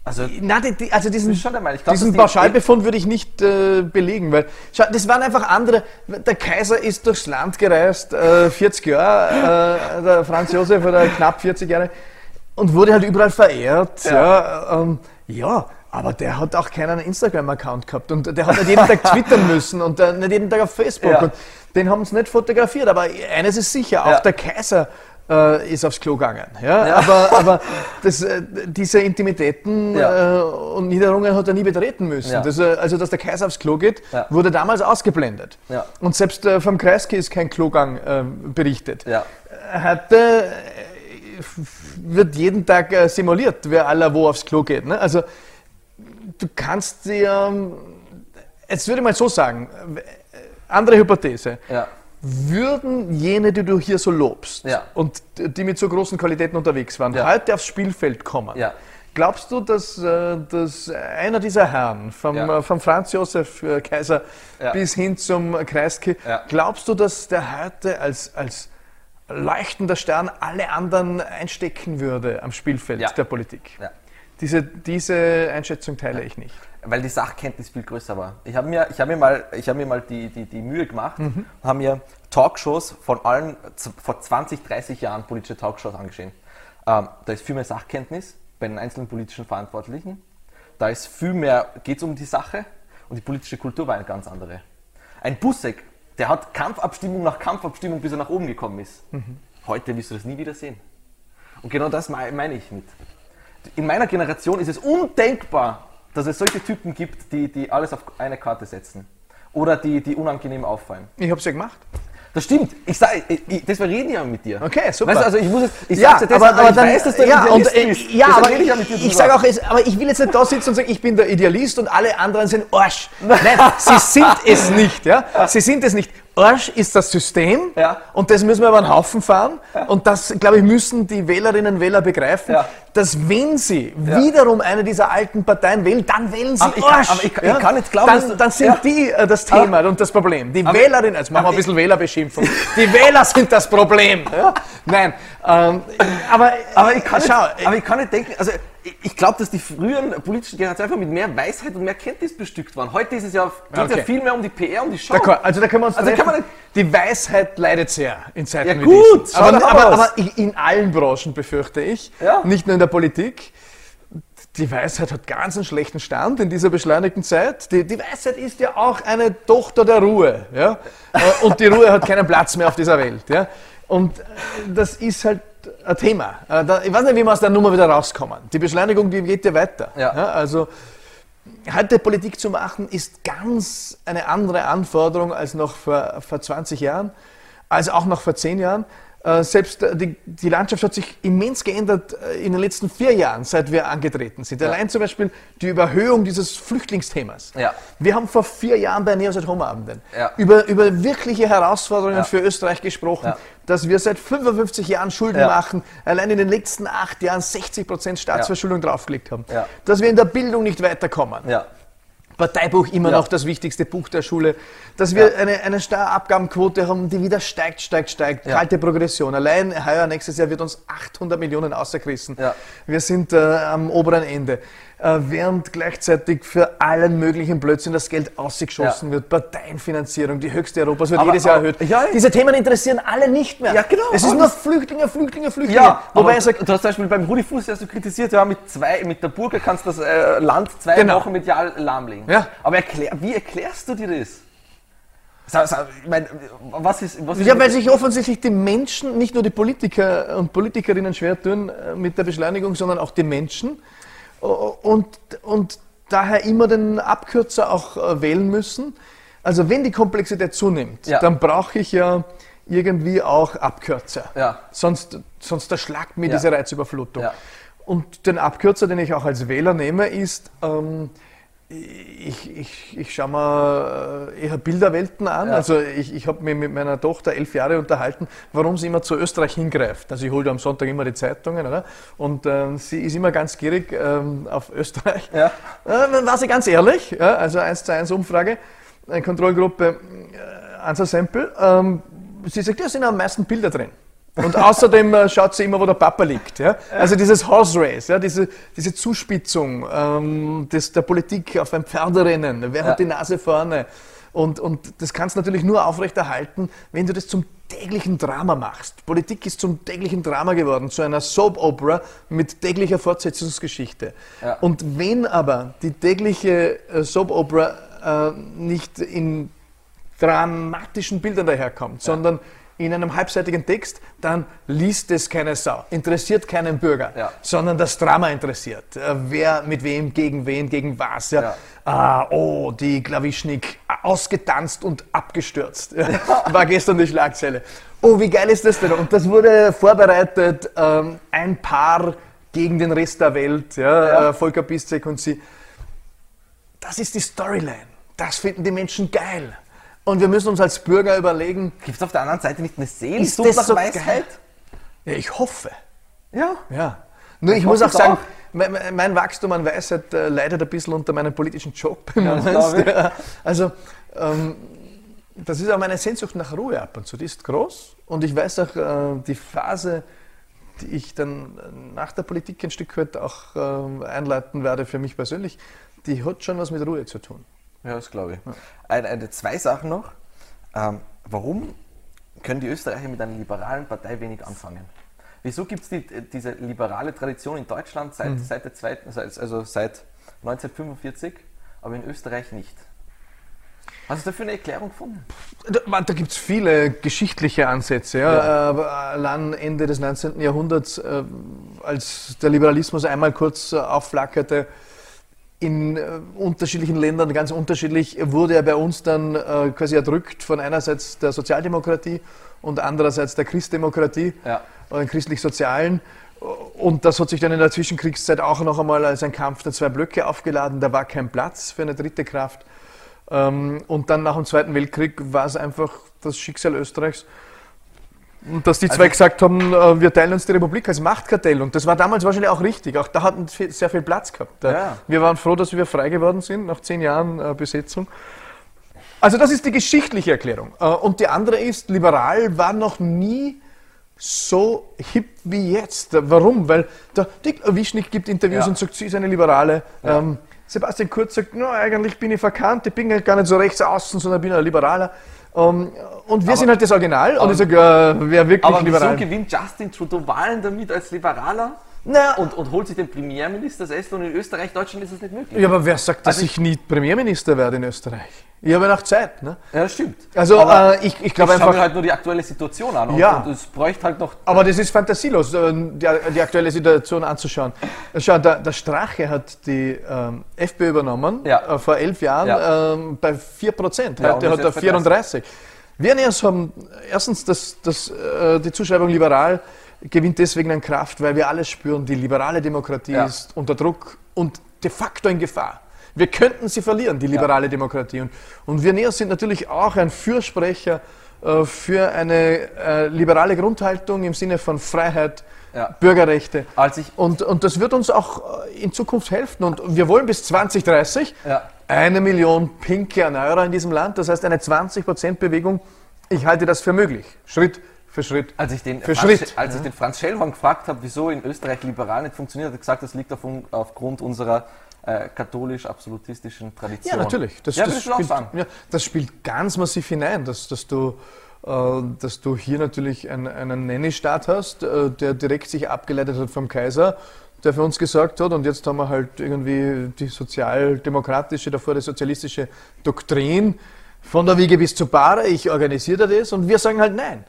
Also Nein, die, die, also diesen, schon Meinung, ich glaub, diesen Pauschalbefund würde ich nicht äh, belegen, weil schau, das waren einfach andere. Der Kaiser ist durchs Land gereist, äh, 40 Jahre, äh, der Franz Josef oder knapp 40 Jahre und wurde halt überall verehrt. Ja, ja, ähm, ja aber der hat auch keinen Instagram-Account gehabt und der hat nicht jeden Tag twittern müssen und äh, nicht jeden Tag auf Facebook Ja. und den haben sie nicht fotografiert. Aber eines ist sicher, auch der Kaiser äh, ist aufs Klo gegangen. Ja? Aber, aber das, äh, diese Intimitäten Ja. äh, und Niederungen hat er nie betreten müssen. Ja. Das, äh, also, dass der Kaiser aufs Klo geht, Ja. wurde damals ausgeblendet. Ja. Und selbst äh, vom Kreisky ist kein Klogang äh, berichtet. Ja. Heute wird jeden Tag simuliert, wer aller wo aufs Klo geht. Ne? Also, du kannst dir, ähm, jetzt würde ich mal so sagen, andere Hypothese. ja. Würden jene, die du hier so lobst Ja. und die mit so großen Qualitäten unterwegs waren, Ja. heute aufs Spielfeld kommen, Ja. glaubst du, dass, äh, dass einer dieser Herren, vom, äh, vom Franz Josef äh, Kaiser bis hin zum Kreisky, glaubst du, dass der heute als, als leuchtender Stern alle anderen einstecken würde am Spielfeld der Politik? Diese, diese Einschätzung teile ich nicht. Weil die Sachkenntnis viel größer war. Ich habe mir, ich hab mir mal, ich hab mir mal die, die, die Mühe gemacht und habe mir Talkshows von allen vor 20, 30 Jahren politische Talkshows angesehen. Ähm, da ist viel mehr Sachkenntnis bei den einzelnen politischen Verantwortlichen. Da ist viel mehr, geht es um die Sache und die politische Kultur war eine ganz andere. Ein Busseck, der hat Kampfabstimmung nach Kampfabstimmung, bis er nach oben gekommen ist. Heute wirst du das nie wieder sehen. Und genau das mei- meine ich mit. In meiner Generation ist es undenkbar, dass es solche Typen gibt, die, die alles auf eine Karte setzen. Oder die, die unangenehm auffallen. Ich habe es ja gemacht. Das stimmt. Ich sag, ich, ich, deswegen reden wir ja mit dir. Okay, super. Weißt du, also ich muss es, ich ja, sag's deshalb, aber, aber ich dann, weiß, dass du ein ja, und, Idealist äh, bist. ja, aber rede ich, ja mit dir ich sage auch, es, aber ich will jetzt nicht da sitzen und sagen, ich bin der Idealist und alle anderen sind Arsch. Nein, sie sind es nicht, ja. Sie sind es nicht. Arsch ist das System Ja. und das müssen wir über einen Haufen fahren und das, glaube ich, müssen die Wählerinnen und Wähler begreifen, Ja. dass wenn sie wiederum eine dieser alten Parteien wählen, dann wählen sie Aber ich kann- Arsch. aber ich ich kann nicht glauben, dann, du- dann sind Ja. die äh, das Thema und das Problem. Die Aber- Wählerinnen, jetzt machen wir aber ein bisschen Wählerbeschimpfung, die Wähler sind das Problem. Ja? Nein, ähm, aber, Aber ich kann, schau, nicht, aber ich kann nicht denken, also ich, glaube, dass die früheren politischen Generationen einfach mit mehr Weisheit und mehr Kenntnis bestückt waren. Heute ist es ja, geht Okay. ja viel mehr um die PR, um die Show. Also da können wir uns Also treffen. kann man nicht- die Weisheit leidet sehr in Zeiten Ja, wie gut, diesen. Aber, aber, aber in- in allen Branchen befürchte ich, Ja. nicht nur in der Politik. Die Weisheit hat ganz einen schlechten Stand in dieser beschleunigten Zeit. Die, die Weisheit ist ja auch eine Tochter der Ruhe. Ja? Äh, Und die Ruhe hat keinen Platz mehr auf dieser Welt. Ja? Und äh, das ist halt ein Thema. Äh, Ich weiß nicht, wie wir aus der Nummer wieder rauskommen. Die Beschleunigung, die geht ja weiter. Ja. Also heute Politik zu machen, ist ganz eine andere Anforderung als noch vor, vor 20 Jahren, als auch noch vor 10 Jahren. Äh, Selbst äh, die, die Landschaft hat sich immens geändert äh, in den letzten vier Jahren, seit wir angetreten sind. Allein zum Beispiel die Überhöhung dieses Flüchtlingsthemas. Ja. Wir haben vor vier Jahren bei Neos at Home Abenden Ja. über, über wirkliche Herausforderungen Ja. für Österreich gesprochen, Ja. dass wir seit 55 Jahren Schulden Ja. machen, allein in den letzten acht Jahren 60 Prozent Staatsverschuldung draufgelegt haben, Ja. dass wir in der Bildung nicht weiterkommen. Ja. Parteibuch immer Ja. noch das wichtigste Buch der Schule, dass wir eine, eine Steuerabgabenquote haben, die wieder steigt, steigt, steigt, Ja. kalte Progression. Allein heuer nächstes Jahr wird uns 800 Millionen außergerissen. Ja. Wir sind äh, am oberen Ende. Äh, während gleichzeitig für allen möglichen Blödsinn das Geld ausgeschossen Ja. wird. Parteienfinanzierung, die höchste Europas, wird Aber- jedes Jahr aber- erhöht. ja. Diese Themen interessieren alle nicht mehr. Ja, genau. Es ist Aber nur Flüchtlinge, Flüchtlinge, Flüchtlinge. Ja, Wobei aber er sagt, du hast zum Beispiel beim Rudi Fuß hast du kritisiert, ja, mit zwei, mit der Burger kannst du das äh, Land zwei Genau. Wochen medial lahmlegen. Ja. Aber erklär, wie erklärst du dir das? Ich mein, was ist, was Ja, weil sich offensichtlich die Menschen, nicht nur die Politiker und Politikerinnen schwer tun äh, mit der Beschleunigung, sondern auch die Menschen. O- Und, und daher immer den Abkürzer auch äh, wählen müssen. Also wenn die Komplexität zunimmt, ja. dann brauche ich ja irgendwie auch Abkürzer. Ja. Sonst, sonst erschlagt mir ja. diese Reizüberflutung. Und den Abkürzer, den ich auch als Wähler nehme, ist, ähm, ich, ich, ich schaue mir äh, eher Bilderwelten an. Ja. Also ich, ich habe mich mit meiner Tochter elf Jahre unterhalten, warum sie immer zu Österreich hingreift. Also ich hole am Sonntag immer die Zeitungen, oder? Und ähm, sie ist immer ganz gierig ähm, auf Österreich. Ja. Äh, dann war sie ganz ehrlich, ja, also 1 zu 1 Umfrage, eine Kontrollgruppe äh, Ansa Sempel. Ähm, sie sagt, ja, sind am meisten Bilder drin. Und außerdem äh, schaut sie immer, wo der Papa liegt. Ja? Also dieses Horse Race, ja? diese, diese Zuspitzung ähm, des, der Politik auf ein Pferderennen. Wer ja. hat die Nase vorne? Und, und das kannst du natürlich nur aufrechterhalten, wenn du das zum täglichen Drama machst. Politik ist zum täglichen Drama geworden, zu einer Soap-Opera mit täglicher Fortsetzungsgeschichte. Ja. Und wenn aber die tägliche äh, Soap-Opera äh, nicht in dramatischen Bildern daherkommt, ja. sondern in einem halbseitigen Text, dann liest es keine Sau, interessiert keinen Bürger, ja. sondern das Drama interessiert. Äh, wer mit wem, gegen wen, gegen was. Ja. Ah, oh, die Klawischnik ausgetanzt und abgestürzt. War gestern die Schlagzeile. Oh, wie geil ist das denn? Und das wurde vorbereitet, ähm, ein Paar gegen den Rest der Welt, ja, äh, Volker Piszek und sie. Das ist die Storyline. Das finden die Menschen geil. Und wir müssen uns als Bürger überlegen. Gibt es auf der anderen Seite nicht eine Sehnsucht nach so Weisheit? Ja, ich hoffe. Ja. Ja. Nur ich, ich muss auch sagen, auch. Mein, mein, Wachstum an Weisheit äh, leidet ein bisschen unter meinem politischen Job. Ja, also, ähm, das ist auch meine Sehnsucht nach Ruhe ab und zu. Die ist groß. Und ich weiß auch, äh, die Phase, die ich dann nach der Politik ein Stück weit auch äh, einleiten werde für mich persönlich, die hat schon was mit Ruhe zu tun. Ja, das glaube ich. Ja. Eine, eine, zwei Sachen noch. Ähm, warum können die Österreicher mit einer liberalen Partei wenig anfangen? Wieso gibt es die, diese liberale Tradition in Deutschland seit, mhm. seit der zweiten, also seit 1945, aber in Österreich nicht? Hast du dafür eine Erklärung gefunden? Da, da gibt es viele geschichtliche Ansätze. Ja. ja. Äh, allein Ende des 19. Jahrhunderts, äh, als der Liberalismus einmal kurz äh, aufflackerte, in äh, unterschiedlichen Ländern ganz unterschiedlich, wurde er bei uns dann äh, quasi erdrückt von einerseits der Sozialdemokratie und andererseits der Christdemokratie, ja. äh, christlich-sozialen. Und das hat sich dann in der Zwischenkriegszeit auch noch einmal als ein Kampf der zwei Blöcke aufgeladen. Da war kein Platz für eine dritte Kraft. Ähm, und dann nach dem Zweiten Weltkrieg war es einfach das Schicksal Österreichs, und dass die zwei also, gesagt haben, äh, wir teilen uns die Republik als Machtkartell. Und das war damals wahrscheinlich auch richtig. Auch da hatten wir sehr viel Platz gehabt. Ja. Wir waren froh, dass wir frei geworden sind nach zehn Jahren äh, Besetzung. Also das ist die geschichtliche Erklärung. Äh, und die andere ist, liberal war noch nie so hip wie jetzt. Warum? Weil der Dick Wischnick gibt Interviews ja. und sagt, sie ist eine Liberale. Ja. Ähm, Sebastian Kurz sagt, no, eigentlich bin ich verkannt, ich bin gar nicht so rechts außen, sondern bin ein Liberaler. Um, ähm, und wir aber, sind halt das Original und ich sage, äh, wer wirklich aber liberal. Aber gewinnt Justin Trudeau Wahlen damit als Liberaler? Naja. Und, und holt sich den Premierministersessel und in Österreich, Deutschland ist das nicht möglich. Ja, aber wer sagt, dass also ich, ich nie Premierminister werde in Österreich? Ich habe noch Zeit. Ne? Ja, stimmt. Also äh, ich, ich glaube einfach... Ich halt nur die aktuelle Situation an ja. und es bräuchte halt noch... Aber das ist fantasielos, äh, die, die aktuelle Situation anzuschauen. Schau, der, der Strache hat die ähm, FPÖ übernommen, ja. äh, vor elf Jahren, ja. ähm, bei 4 Prozent. Heute hat er 34. Wir Neos haben erstens das, das, äh, die Zuschreibung liberal gewinnt deswegen an Kraft, weil wir alles spüren, die liberale Demokratie ja. ist unter Druck und de facto in Gefahr. Wir könnten sie verlieren, die liberale ja. Demokratie. Und, und wir Neos sind natürlich auch ein Fürsprecher äh, für eine äh, liberale Grundhaltung im Sinne von Freiheit, ja. Bürgerrechte. und, und das wird uns auch äh, in Zukunft helfen. Und wir wollen bis 2030 ja. eine Million pinke Erneuerer in diesem Land, das heißt eine 20%-Bewegung. Ich halte das für möglich. Schritt für Schritt. Als ich den, für Franz, Schritt. Als ich den Franz Schellhorn gefragt habe, wieso in Österreich liberal nicht funktioniert, hat er gesagt, das liegt auf, aufgrund unserer äh, katholisch-absolutistischen Tradition. Ja, natürlich. Das, ja, das, spielt, ja, das spielt ganz massiv hinein, dass, dass, du, äh, dass du hier natürlich einen, einen Nanny-Staat hast, äh, der direkt sich abgeleitet hat vom Kaiser der für uns gesagt hat, und jetzt haben wir halt irgendwie die sozialdemokratische, davor die sozialistische Doktrin, von der Wiege bis zur Bahre, ich organisiere das, und wir sagen halt nein.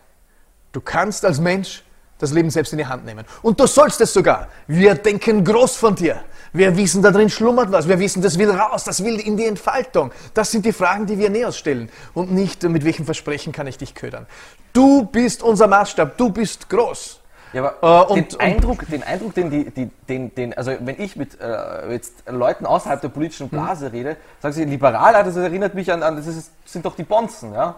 Du kannst als Mensch das Leben selbst in die Hand nehmen. Und du sollst es sogar. Wir denken groß von dir. Wir wissen, da drin schlummert was. Wir wissen, das will raus, das will in die Entfaltung. Das sind die Fragen, die wir Neos stellen. Und nicht, mit welchem Versprechen kann ich dich ködern. Du bist unser Maßstab, du bist groß. Ja, aber äh, und, den, Eindruck, den Eindruck, den die, die, den, den, also wenn ich mit äh, jetzt Leuten außerhalb der politischen Blase mhm. rede, sagen sie, Liberaler, das erinnert mich an, an das ist, sind doch die Bonzen, ja?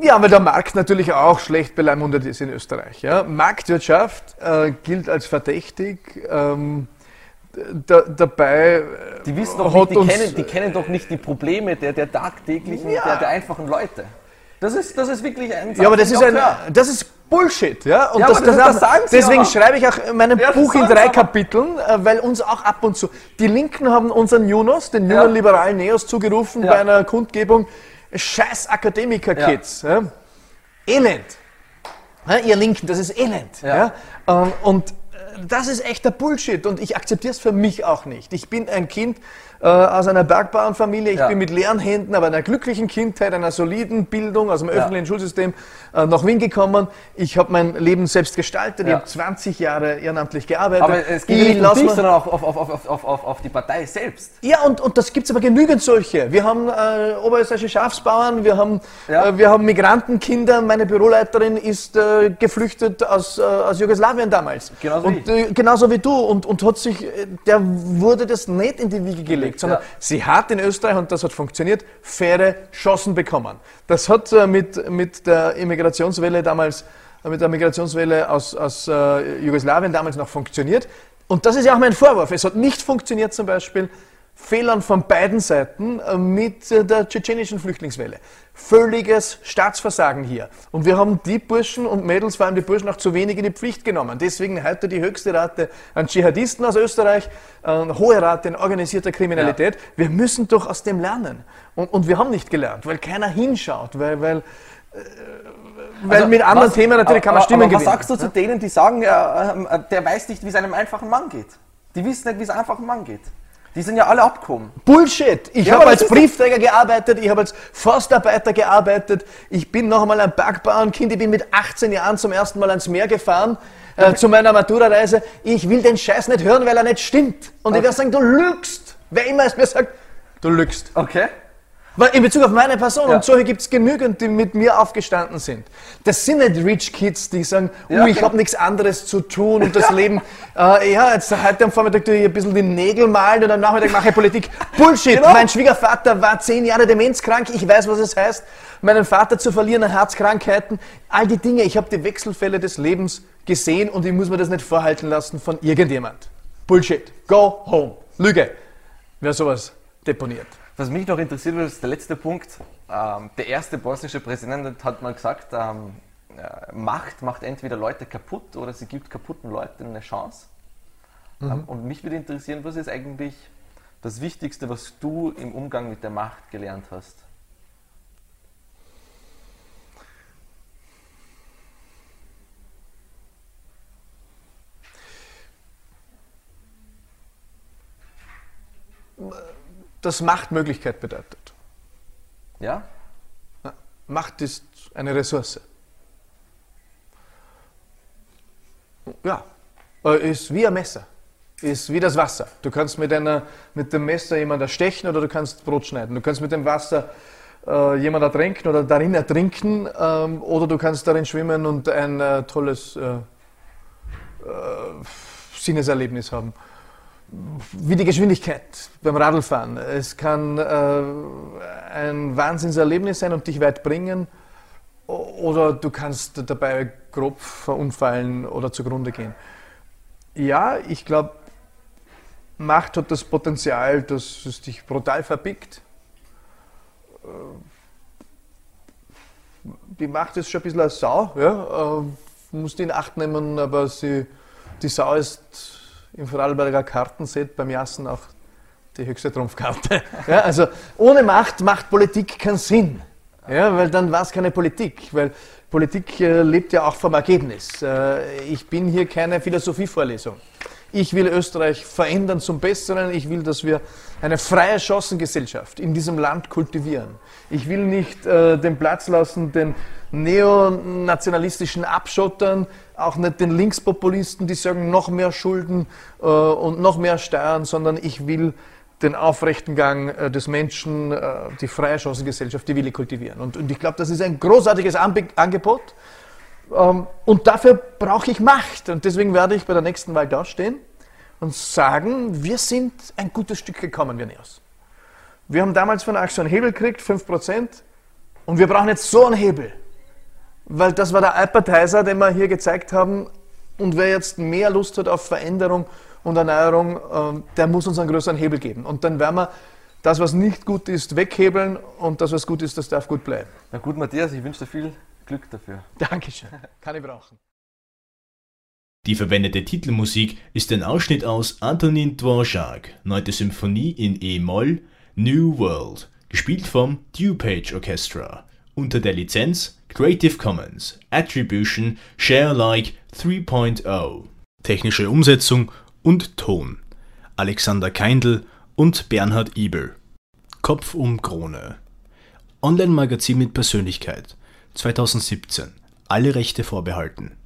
Ja, weil der Markt natürlich auch schlecht beleimundet ist in Österreich. Ja. Marktwirtschaft äh, gilt als verdächtig. Ähm, da, dabei. Die wissen doch nicht, die kennen, die kennen doch nicht die Probleme der, der tagtäglichen, ja. der, der einfachen Leute. Das ist, das ist wirklich ein. Ja, aber das ist, ein, das ist Bullshit. Ja? Und ja, das, das, das, das deswegen auch. schreibe ich auch mein ja, Buch in drei Kapiteln, äh, weil uns auch ab und zu. Die Linken haben unseren Junos, den jungen liberalen Neos, zugerufen bei einer Kundgebung scheiß Akademiker-Kids. Ja. Ja. Elend. Ja, ihr Linken, das ist Elend. Ja. Ähm, und äh, das ist echter Bullshit und ich akzeptiere es für mich auch nicht. Ich bin ein Kind äh, aus einer Bergbauernfamilie. Ich ja. bin mit leeren Händen, aber einer glücklichen Kindheit, einer soliden Bildung aus dem öffentlichen ja. Schulsystem äh, nach Wien gekommen. Ich habe mein Leben selbst gestaltet. Ja. Ich habe 20 Jahre ehrenamtlich gearbeitet. Aber es geht nicht um dich, sondern auch auf, auf, auf, auf, die Partei selbst. Ja, und, und das gibt es aber genügend solche. Wir haben äh, oberösterreichische Schafsbauern, wir haben, äh, wir haben Migrantenkinder. Meine Büroleiterin ist äh, geflüchtet aus, äh, aus Jugoslawien damals. Genauso und, wie. genauso wie du. Und, und hat sich, der wurde das nicht in die Wiege gelegt gelegt, sondern ja. sie hat in Österreich, und das hat funktioniert, faire Chancen bekommen. Das hat äh, mit, mit der Immigrationswelle damals, äh, mit der Migrationswelle aus, aus äh, Jugoslawien damals noch funktioniert. Und das ist ja auch mein Vorwurf. Es hat nicht funktioniert zum Beispiel Fehlern von beiden Seiten äh, mit der tschetschenischen Flüchtlingswelle. Völliges Staatsversagen hier. Und wir haben die Burschen und Mädels, vor allem die Burschen, auch zu wenig in die Pflicht genommen. Deswegen heute die höchste Rate an Dschihadisten aus Österreich, eine hohe Rate an organisierter Kriminalität. Ja. Wir müssen doch aus dem lernen. Und, und, wir haben nicht gelernt, weil keiner hinschaut, weil, weil äh, weil also, mit anderen was, Themen natürlich kann man Stimmen aber, aber gewinnen. Was sagst du zu denen, die sagen, äh, der weiß nicht, wie es einem einfachen Mann geht? Die wissen nicht, wie es einem einfachen Mann geht. Die sind ja alle abgekommen. Bullshit! Ich ja, habe als Briefträger gearbeitet, ich habe als Forstarbeiter gearbeitet, ich bin noch einmal ein Bergbauernkind, ich bin mit 18 Jahren zum ersten Mal ans Meer gefahren. Äh, zu meiner Matura-Reise. Ich will den Scheiß nicht hören, weil er nicht stimmt. Und okay. ich werde sagen, du lügst. Wer immer es mir sagt, du lügst. Okay. In Bezug auf meine Person, ja. und solche gibt es genügend, die mit mir aufgestanden sind. Das sind nicht Rich Kids, die sagen, ja, oh, ich genau. habe nichts anderes zu tun und das Leben, äh, ja, jetzt heute am Vormittag tue ich ein bisschen die Nägel malen und am Nachmittag mache ich Politik. Bullshit! Genau. Mein Schwiegervater war zehn Jahre demenzkrank, ich weiß, was es heißt, meinen Vater zu verlieren an Herzkrankheiten. All die Dinge, ich habe die Wechselfälle des Lebens gesehen und ich muss mir das nicht vorhalten lassen von irgendjemand. Bullshit. Go home. Lüge. Wer sowas deponiert. Was mich noch interessiert ist der letzte Punkt. Ähm, der erste bosnische Präsident hat mal gesagt, ähm, äh, Macht macht entweder Leute kaputt oder sie gibt kaputten Leuten eine Chance. Mhm. Ähm, und mich würde interessieren, was ist eigentlich das Wichtigste, was du im Umgang mit der Macht gelernt hast? Das Machtmöglichkeit bedeutet. Ja? Macht ist eine Ressource. Ja, äh, ist wie ein Messer, ist wie das Wasser. Du kannst mit, einer, mit dem Messer jemanden erstechen oder du kannst Brot schneiden. Du kannst mit dem Wasser äh, jemanden ertränken oder darin ertrinken ähm, oder du kannst darin schwimmen und ein äh, tolles äh, äh Sinneserlebnis haben wie die Geschwindigkeit beim Radlfahren. Es kann äh, ein Wahnsinnserlebnis sein und dich weit bringen oder du kannst dabei grob verunfallen oder zugrunde gehen. Ja, ich glaube, Macht hat das Potenzial, dass es dich brutal verbiegt. Äh, die Macht ist schon ein bisschen eine Sau, ja, äh, musst in Acht nehmen, aber sie, die Sau ist im Vorarlberger Kartenset beim Jassen auch die höchste Trumpfkarte. Ja, also ohne Macht macht Politik keinen Sinn. Ja, weil dann war es keine Politik, weil Politik äh, lebt ja auch vom Ergebnis. Äh, ich bin hier keine Philosophievorlesung. Ich will Österreich verändern zum Besseren. Ich will, dass wir eine freie Chancengesellschaft in diesem Land kultivieren. Ich will nicht äh, den Platz lassen den neonationalistischen Abschottern, auch nicht den Linkspopulisten, die sagen, noch mehr Schulden äh, und noch mehr Steuern, sondern ich will den aufrechten Gang äh, des Menschen, äh, die freie Chancengesellschaft, die will ich kultivieren. Und, und ich glaube, das ist ein großartiges Angebot. Ähm, und dafür brauche ich Macht. Und deswegen werde ich bei der nächsten Wahl dastehen und sagen, wir sind ein gutes Stück gekommen, wir Neos. Wir haben damals von so einen Hebel gekriegt, 5%, und wir brauchen jetzt so einen Hebel. Weil das war der Appetizer, den wir hier gezeigt haben. Und wer jetzt mehr Lust hat auf Veränderung und Erneuerung, ähm, der muss uns einen größeren Hebel geben. Und dann werden wir das, was nicht gut ist, weghebeln und das, was gut ist, das darf gut bleiben. Na gut, Matthias, ich wünsche dir viel Glück dafür. Dankeschön. Kann ich brauchen. Die verwendete Titelmusik ist ein Ausschnitt aus Antonin Dvorak, 9. Symphonie in E-Moll, New World, gespielt vom DuPage Orchestra, unter der Lizenz Creative Commons Attribution Share Alike 3.0. Technische Umsetzung und Ton Alexander Keindl und Bernhard Ibel. Kopf um Krone. Online-Magazin mit Persönlichkeit. 2017. Alle Rechte vorbehalten.